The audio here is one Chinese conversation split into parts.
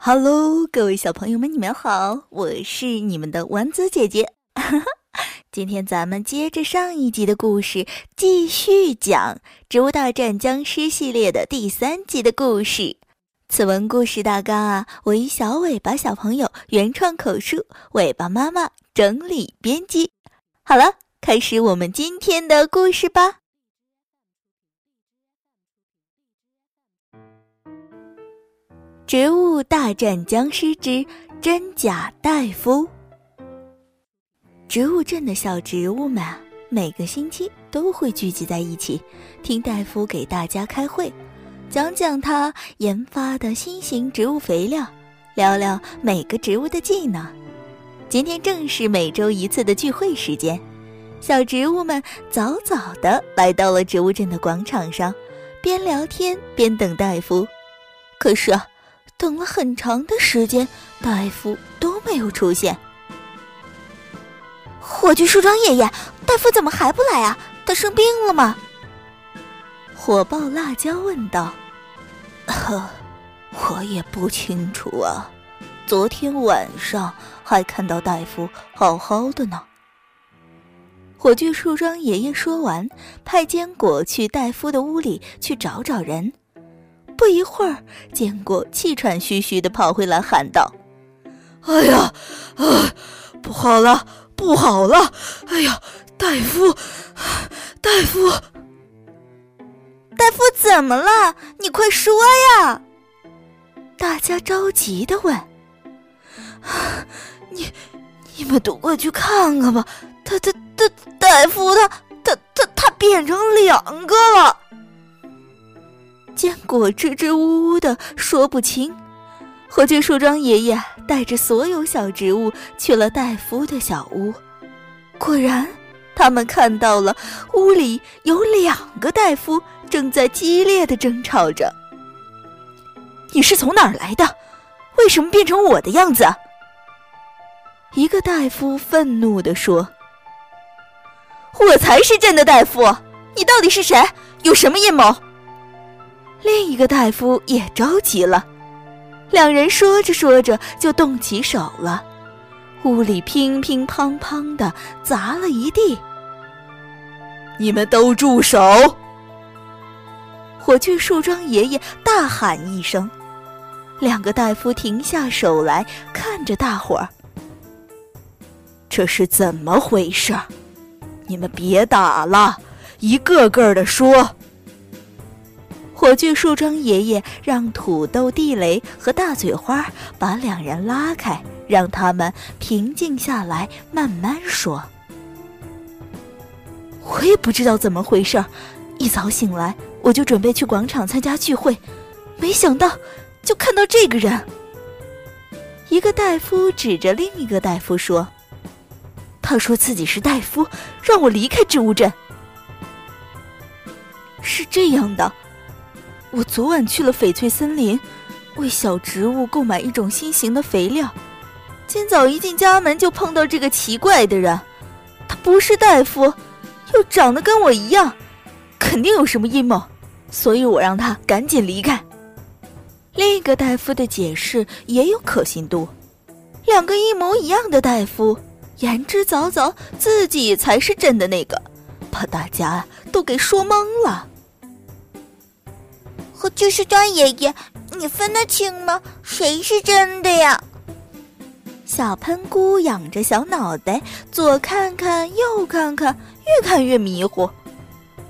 Hello，各位小朋友们，你们好，我是你们的丸子姐姐。今天咱们接着上一集的故事，继续讲《植物大战僵尸》系列的第三集的故事。此文故事大纲啊，为小尾巴小朋友原创口述，尾巴妈妈整理编辑。好了，开始我们今天的故事吧。植物大战僵尸之真假大夫。植物镇的小植物们每个星期都会聚集在一起，听大夫给大家开会，讲讲他研发的新型植物肥料，聊聊每个植物的技能。今天正是每周一次的聚会时间，小植物们早早的来到了植物镇的广场上，边聊天边等大夫。可是。啊等了很长的时间，大夫都没有出现。火炬树桩爷爷，大夫怎么还不来啊？他生病了吗？火爆辣椒问道。呵，我也不清楚啊。昨天晚上还看到大夫好好的呢。火炬树桩爷爷说完，派坚果去大夫的屋里去找找人。不一会儿，坚果气喘吁吁的跑回来，喊道：“哎呀，啊，不好了，不好了！哎呀，大夫，大夫，大夫，怎么了？你快说呀！”大家着急的问：“你，你们都快去看看吧！他，他，他，大夫，他，他，他，他变成两个了！”坚果支支吾吾的说不清，火炬树桩爷爷带着所有小植物去了戴夫的小屋。果然，他们看到了屋里有两个大夫正在激烈的争吵着。你是从哪儿来的？为什么变成我的样子？一个大夫愤怒地说：“我才是真的大夫！你到底是谁？有什么阴谋？”另一个大夫也着急了，两人说着说着就动起手了，屋里乒乒乓乓的砸了一地。你们都住手！火炬树桩爷爷大喊一声，两个大夫停下手来看着大伙儿。这是怎么回事？你们别打了，一个个的说。火炬树桩爷爷让土豆、地雷和大嘴花把两人拉开，让他们平静下来，慢慢说。我也不知道怎么回事，一早醒来我就准备去广场参加聚会，没想到就看到这个人。一个大夫指着另一个大夫说：“他说自己是大夫，让我离开植物镇。”是这样的。我昨晚去了翡翠森林，为小植物购买一种新型的肥料。今早一进家门就碰到这个奇怪的人，他不是大夫，又长得跟我一样，肯定有什么阴谋，所以我让他赶紧离开。另一个大夫的解释也有可信度，两个一模一样的大夫，言之凿凿自己才是真的那个，把大家都给说懵了。和就是张爷爷，你分得清吗？谁是真的呀？小喷菇仰着小脑袋，左看看右看看，越看越迷糊。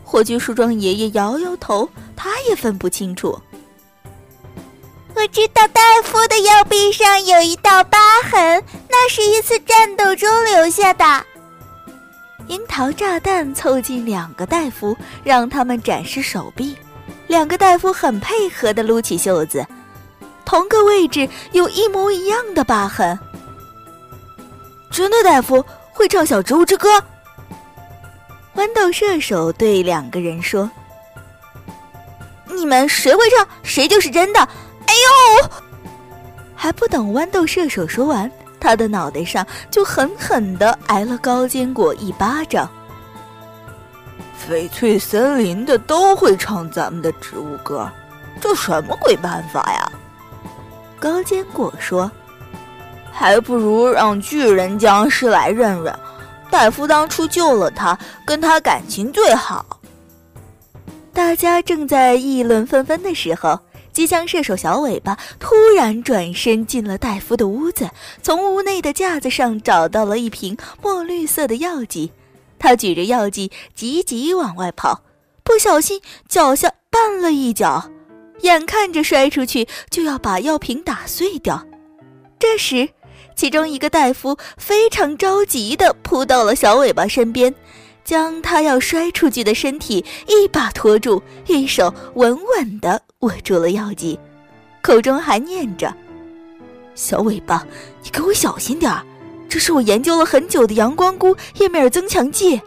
火炬树桩爷爷摇摇头，他也分不清楚。我知道大夫的右臂上有一道疤痕，那是一次战斗中留下的。樱桃炸弹凑近两个大夫，让他们展示手臂。两个大夫很配合的撸起袖子，同个位置有一模一样的疤痕。真的大夫会唱《小植物之歌》。豌豆射手对两个人说：“你们谁会唱，谁就是真的。”哎呦！还不等豌豆射手说完，他的脑袋上就狠狠的挨了高坚果一巴掌。翡翠森林的都会唱咱们的植物歌，这什么鬼办法呀？高坚果说：“还不如让巨人僵尸来认认，戴夫当初救了他，跟他感情最好。”大家正在议论纷纷的时候，机枪射手小尾巴突然转身进了戴夫的屋子，从屋内的架子上找到了一瓶墨绿色的药剂。他举着药剂急急往外跑，不小心脚下绊了一脚，眼看着摔出去就要把药瓶打碎掉。这时，其中一个大夫非常着急地扑到了小尾巴身边。将他要摔出去的身体一把拖住，一手稳稳地握住了药剂，口中还念着：“小尾巴，你给我小心点儿，这是我研究了很久的阳光菇叶美尔增强剂。”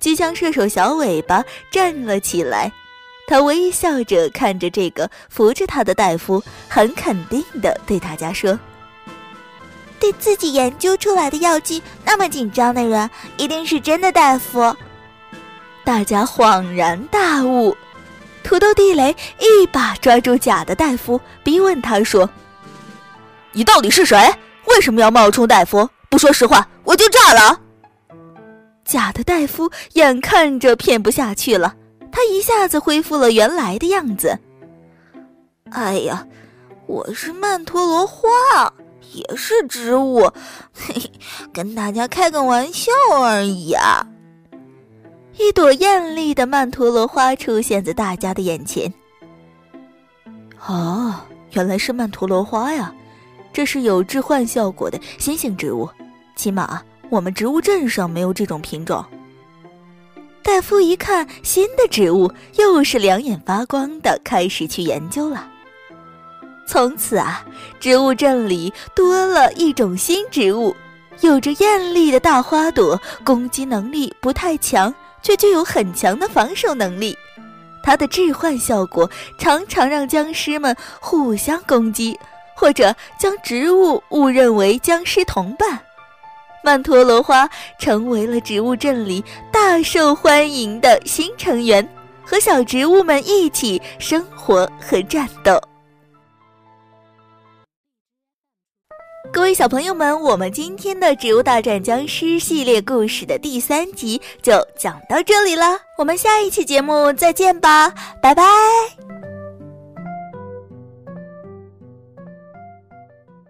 机枪射手小尾巴站了起来，他微笑着看着这个扶着他的大夫，很肯定地对大家说。对自己研究出来的药剂那么紧张的人，一定是真的大夫。大家恍然大悟，土豆地雷一把抓住假的大夫，逼问他说：“你到底是谁？为什么要冒充大夫？不说实话，我就炸了！”假的大夫眼看着骗不下去了，他一下子恢复了原来的样子。哎呀，我是曼陀罗花。也是植物，嘿嘿，跟大家开个玩笑而已啊！一朵艳丽的曼陀罗花出现在大家的眼前。哦，原来是曼陀罗花呀！这是有致幻效果的新型植物，起码我们植物镇上没有这种品种。大夫一看新的植物，又是两眼发光的，开始去研究了。从此啊，植物镇里多了一种新植物，有着艳丽的大花朵，攻击能力不太强，却具有很强的防守能力。它的致幻效果常常让僵尸们互相攻击，或者将植物误认为僵尸同伴。曼陀罗花成为了植物镇里大受欢迎的新成员，和小植物们一起生活和战斗。各位小朋友们，我们今天的《植物大战僵尸》系列故事的第三集就讲到这里了，我们下一期节目再见吧，拜拜。